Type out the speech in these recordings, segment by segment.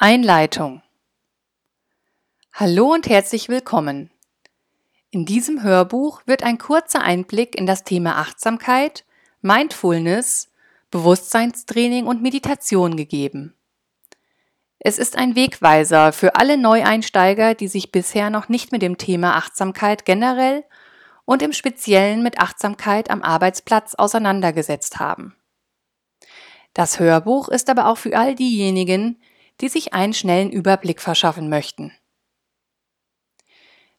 Einleitung Hallo und herzlich willkommen. In diesem Hörbuch wird ein kurzer Einblick in das Thema Achtsamkeit, Mindfulness, Bewusstseinstraining und Meditation gegeben. Es ist ein Wegweiser für alle Neueinsteiger, die sich bisher noch nicht mit dem Thema Achtsamkeit generell und im Speziellen mit Achtsamkeit am Arbeitsplatz auseinandergesetzt haben. Das Hörbuch ist aber auch für all diejenigen, die sich einen schnellen Überblick verschaffen möchten.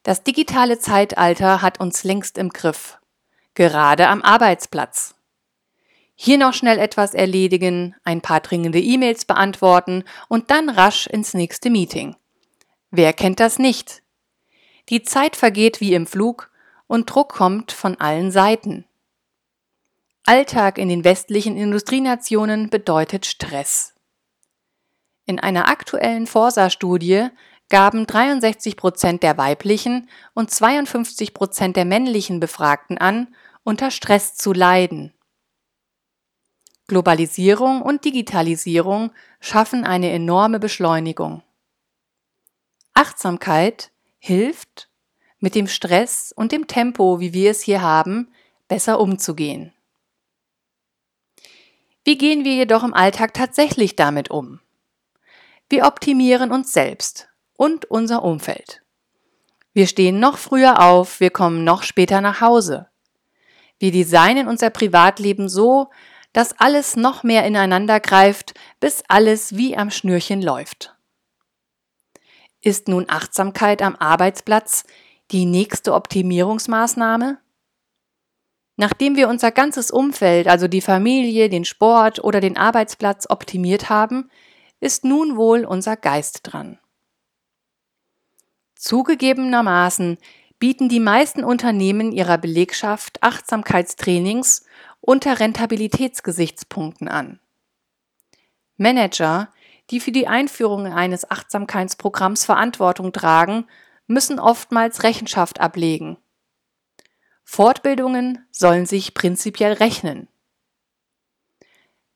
Das digitale Zeitalter hat uns längst im Griff, gerade am Arbeitsplatz. Hier noch schnell etwas erledigen, ein paar dringende E-Mails beantworten und dann rasch ins nächste Meeting. Wer kennt das nicht? Die Zeit vergeht wie im Flug und Druck kommt von allen Seiten. Alltag in den westlichen Industrienationen bedeutet Stress. In einer aktuellen Forsa-Studie gaben 63 Prozent der weiblichen und 52 Prozent der männlichen Befragten an, unter Stress zu leiden. Globalisierung und Digitalisierung schaffen eine enorme Beschleunigung. Achtsamkeit hilft, mit dem Stress und dem Tempo, wie wir es hier haben, besser umzugehen. Wie gehen wir jedoch im Alltag tatsächlich damit um? Wir optimieren uns selbst und unser Umfeld. Wir stehen noch früher auf, wir kommen noch später nach Hause. Wir designen unser Privatleben so, dass alles noch mehr ineinander greift, bis alles wie am Schnürchen läuft. Ist nun Achtsamkeit am Arbeitsplatz die nächste Optimierungsmaßnahme? Nachdem wir unser ganzes Umfeld, also die Familie, den Sport oder den Arbeitsplatz optimiert haben, ist nun wohl unser Geist dran. Zugegebenermaßen bieten die meisten Unternehmen ihrer Belegschaft Achtsamkeitstrainings unter Rentabilitätsgesichtspunkten an. Manager, die für die Einführung eines Achtsamkeitsprogramms Verantwortung tragen, müssen oftmals Rechenschaft ablegen. Fortbildungen sollen sich prinzipiell rechnen.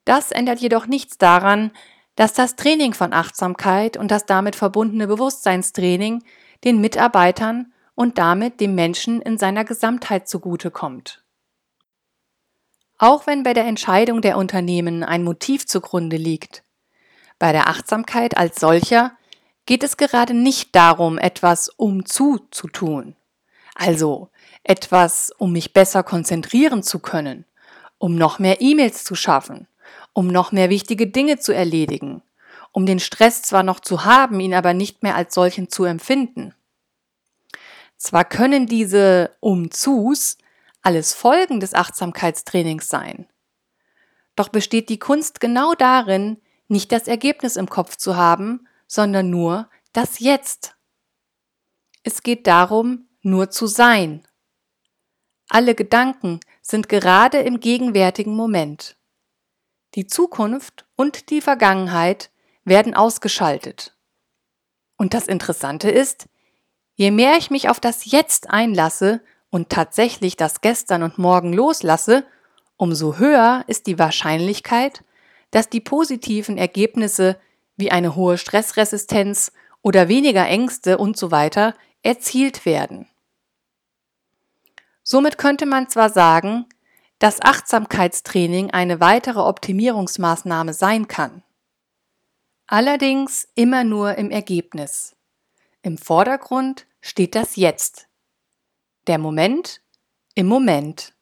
Das ändert jedoch nichts daran, dass das Training von Achtsamkeit und das damit verbundene Bewusstseinstraining den Mitarbeitern und damit dem Menschen in seiner Gesamtheit zugutekommt. Auch wenn bei der Entscheidung der Unternehmen ein Motiv zugrunde liegt, bei der Achtsamkeit als solcher geht es gerade nicht darum, etwas um zu zu tun, also etwas, um mich besser konzentrieren zu können, um noch mehr E-Mails zu schaffen, um noch mehr wichtige Dinge zu erledigen, um den Stress zwar noch zu haben, ihn aber nicht mehr als solchen zu empfinden. Zwar können diese Umzus alles Folgen des Achtsamkeitstrainings sein, doch besteht die Kunst genau darin, nicht das Ergebnis im Kopf zu haben, sondern nur das Jetzt. Es geht darum, nur zu sein. Alle Gedanken sind gerade im gegenwärtigen Moment. Die Zukunft und die Vergangenheit werden ausgeschaltet. Und das Interessante ist, je mehr ich mich auf das Jetzt einlasse und tatsächlich das Gestern und Morgen loslasse, umso höher ist die Wahrscheinlichkeit, dass die positiven Ergebnisse wie eine hohe Stressresistenz oder weniger Ängste und so weiter erzielt werden. Somit könnte man zwar sagen, dass Achtsamkeitstraining eine weitere Optimierungsmaßnahme sein kann. Allerdings immer nur im Ergebnis. Im Vordergrund steht das Jetzt. Der Moment im Moment.